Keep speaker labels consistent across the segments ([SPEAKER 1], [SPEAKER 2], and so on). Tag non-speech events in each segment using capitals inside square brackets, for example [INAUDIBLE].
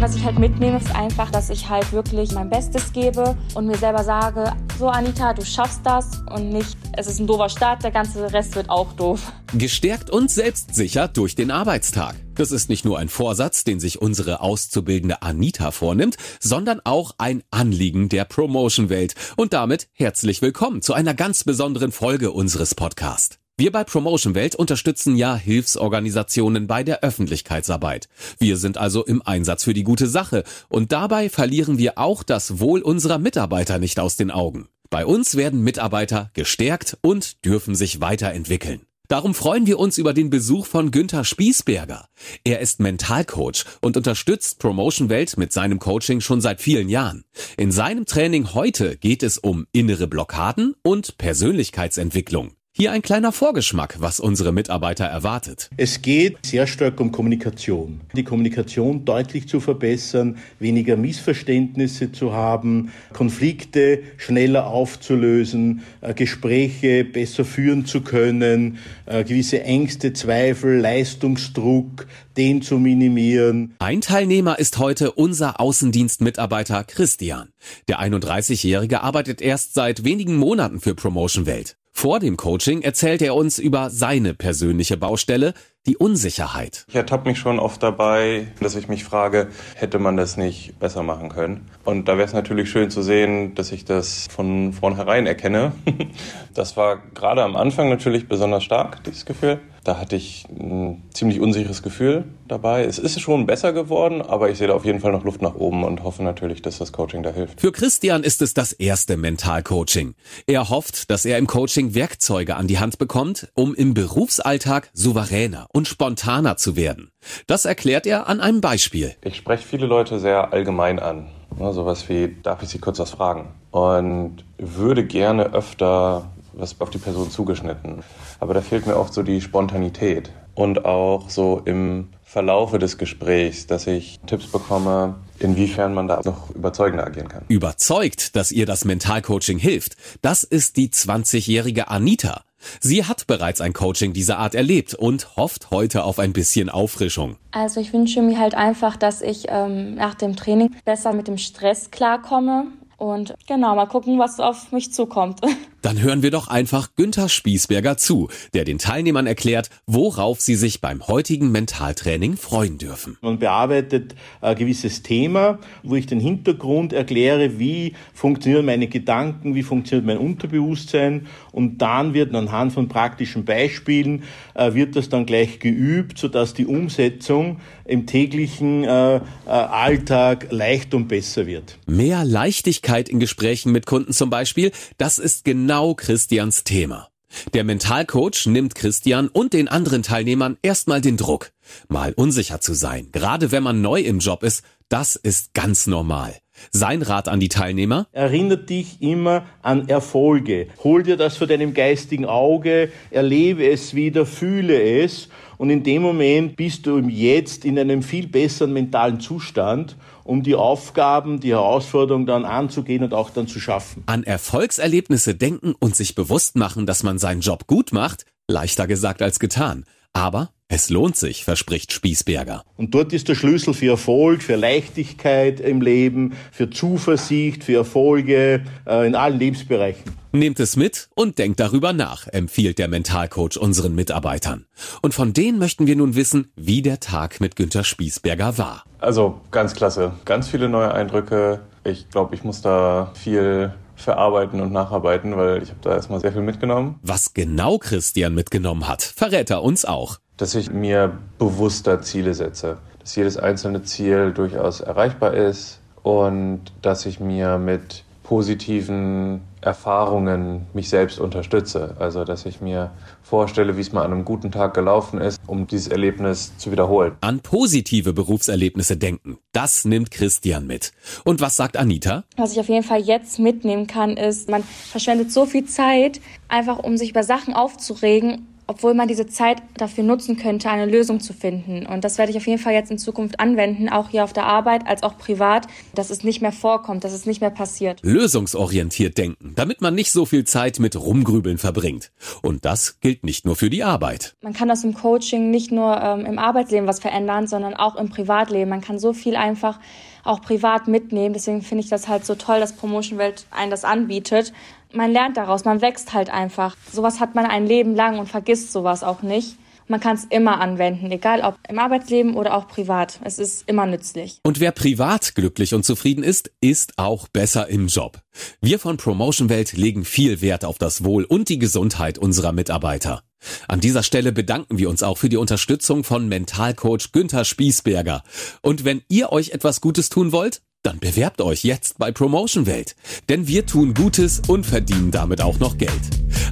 [SPEAKER 1] Was ich halt mitnehme, ist einfach, dass ich halt wirklich mein Bestes gebe und mir selber sage, so Anita, du schaffst das und nicht, es ist ein doofer Start, der ganze Rest wird auch doof.
[SPEAKER 2] Gestärkt und selbstsicher durch den Arbeitstag. Das ist nicht nur ein Vorsatz, den sich unsere auszubildende Anita vornimmt, sondern auch ein Anliegen der Promotion-Welt. Und damit herzlich willkommen zu einer ganz besonderen Folge unseres Podcasts. Wir bei Promotion Welt unterstützen ja Hilfsorganisationen bei der Öffentlichkeitsarbeit. Wir sind also im Einsatz für die gute Sache und dabei verlieren wir auch das Wohl unserer Mitarbeiter nicht aus den Augen. Bei uns werden Mitarbeiter gestärkt und dürfen sich weiterentwickeln. Darum freuen wir uns über den Besuch von Günther Spießberger. Er ist Mentalcoach und unterstützt Promotion Welt mit seinem Coaching schon seit vielen Jahren. In seinem Training heute geht es um innere Blockaden und Persönlichkeitsentwicklung. Hier ein kleiner Vorgeschmack, was unsere Mitarbeiter erwartet.
[SPEAKER 3] Es geht sehr stark um Kommunikation. Die Kommunikation deutlich zu verbessern, weniger Missverständnisse zu haben, Konflikte schneller aufzulösen, äh, Gespräche besser führen zu können, äh, gewisse Ängste, Zweifel, Leistungsdruck, den zu minimieren.
[SPEAKER 2] Ein Teilnehmer ist heute unser Außendienstmitarbeiter Christian. Der 31-Jährige arbeitet erst seit wenigen Monaten für Promotion Welt. Vor dem Coaching erzählt er uns über seine persönliche Baustelle, die Unsicherheit.
[SPEAKER 4] Ich ertappe mich schon oft dabei, dass ich mich frage, hätte man das nicht besser machen können? Und da wäre es natürlich schön zu sehen, dass ich das von vornherein erkenne. [LAUGHS] Das war gerade am Anfang natürlich besonders stark, dieses Gefühl. Da hatte ich ein ziemlich unsicheres Gefühl dabei. Es ist schon besser geworden, aber ich sehe da auf jeden Fall noch Luft nach oben und hoffe natürlich, dass das Coaching da hilft.
[SPEAKER 2] Für Christian ist es das erste Mentalcoaching. Er hofft, dass er im Coaching Werkzeuge an die Hand bekommt, um im Berufsalltag souveräner und spontaner zu werden. Das erklärt er an einem Beispiel.
[SPEAKER 4] Ich spreche viele Leute sehr allgemein an. Ne, sowas wie, darf ich Sie kurz was fragen? Und würde gerne öfter was auf die Person zugeschnitten. Aber da fehlt mir oft so die Spontanität und auch so im Verlaufe des Gesprächs, dass ich Tipps bekomme, inwiefern man da noch überzeugender agieren kann.
[SPEAKER 2] Überzeugt, dass ihr das Mentalcoaching hilft, das ist die 20-jährige Anita. Sie hat bereits ein Coaching dieser Art erlebt und hofft heute auf ein bisschen Auffrischung.
[SPEAKER 1] Also ich wünsche mir halt einfach, dass ich ähm, nach dem Training besser mit dem Stress klarkomme und genau, mal gucken, was auf mich zukommt. [LAUGHS]
[SPEAKER 2] Dann hören wir doch einfach Günther Spießberger zu, der den Teilnehmern erklärt, worauf sie sich beim heutigen Mentaltraining freuen dürfen.
[SPEAKER 3] Man bearbeitet ein gewisses Thema, wo ich den Hintergrund erkläre, wie funktionieren meine Gedanken, wie funktioniert mein Unterbewusstsein und dann wird anhand von praktischen Beispielen äh, wird das dann gleich geübt, sodass die Umsetzung im täglichen äh, äh, Alltag leicht und besser wird.
[SPEAKER 2] Mehr Leichtigkeit in Gesprächen mit Kunden zum Beispiel, das ist genau genau Christians Thema. Der Mentalcoach nimmt Christian und den anderen Teilnehmern erstmal den Druck. Mal unsicher zu sein, gerade wenn man neu im Job ist, das ist ganz normal. Sein Rat an die Teilnehmer?
[SPEAKER 3] Erinnert dich immer an Erfolge. Hol dir das vor deinem geistigen Auge, erlebe es wieder, fühle es und in dem Moment bist du Jetzt in einem viel besseren mentalen Zustand um die Aufgaben, die Herausforderungen dann anzugehen und auch dann zu schaffen.
[SPEAKER 2] An Erfolgserlebnisse denken und sich bewusst machen, dass man seinen Job gut macht, leichter gesagt als getan. Aber es lohnt sich, verspricht Spießberger.
[SPEAKER 3] Und dort ist der Schlüssel für Erfolg, für Leichtigkeit im Leben, für Zuversicht, für Erfolge äh, in allen Lebensbereichen.
[SPEAKER 2] Nehmt es mit und denkt darüber nach, empfiehlt der Mentalcoach unseren Mitarbeitern. Und von denen möchten wir nun wissen, wie der Tag mit Günter Spießberger war.
[SPEAKER 4] Also ganz klasse, ganz viele neue Eindrücke. Ich glaube, ich muss da viel verarbeiten und nacharbeiten, weil ich habe da erstmal sehr viel mitgenommen.
[SPEAKER 2] Was genau Christian mitgenommen hat, verrät er uns auch
[SPEAKER 4] dass ich mir bewusster Ziele setze, dass jedes einzelne Ziel durchaus erreichbar ist und dass ich mir mit positiven Erfahrungen mich selbst unterstütze. Also, dass ich mir vorstelle, wie es mal an einem guten Tag gelaufen ist, um dieses Erlebnis zu wiederholen.
[SPEAKER 2] An positive Berufserlebnisse denken. Das nimmt Christian mit. Und was sagt Anita?
[SPEAKER 1] Was ich auf jeden Fall jetzt mitnehmen kann, ist, man verschwendet so viel Zeit, einfach um sich über Sachen aufzuregen obwohl man diese Zeit dafür nutzen könnte, eine Lösung zu finden. Und das werde ich auf jeden Fall jetzt in Zukunft anwenden, auch hier auf der Arbeit als auch privat, dass es nicht mehr vorkommt, dass es nicht mehr passiert.
[SPEAKER 2] Lösungsorientiert denken, damit man nicht so viel Zeit mit Rumgrübeln verbringt. Und das gilt nicht nur für die Arbeit.
[SPEAKER 1] Man kann das im Coaching nicht nur ähm, im Arbeitsleben was verändern, sondern auch im Privatleben. Man kann so viel einfach auch privat mitnehmen. Deswegen finde ich das halt so toll, dass Promotion Welt einen das anbietet. Man lernt daraus, man wächst halt einfach. Sowas hat man ein Leben lang und vergisst sowas auch nicht. Man kann es immer anwenden, egal ob im Arbeitsleben oder auch privat. Es ist immer nützlich.
[SPEAKER 2] Und wer privat glücklich und zufrieden ist, ist auch besser im Job. Wir von Promotion Welt legen viel Wert auf das Wohl und die Gesundheit unserer Mitarbeiter. An dieser Stelle bedanken wir uns auch für die Unterstützung von Mentalcoach Günther Spießberger. Und wenn ihr euch etwas Gutes tun wollt, dann bewerbt euch jetzt bei Promotion Welt. Denn wir tun Gutes und verdienen damit auch noch Geld.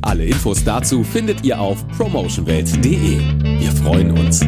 [SPEAKER 2] Alle Infos dazu findet ihr auf promotionwelt.de. Wir freuen uns.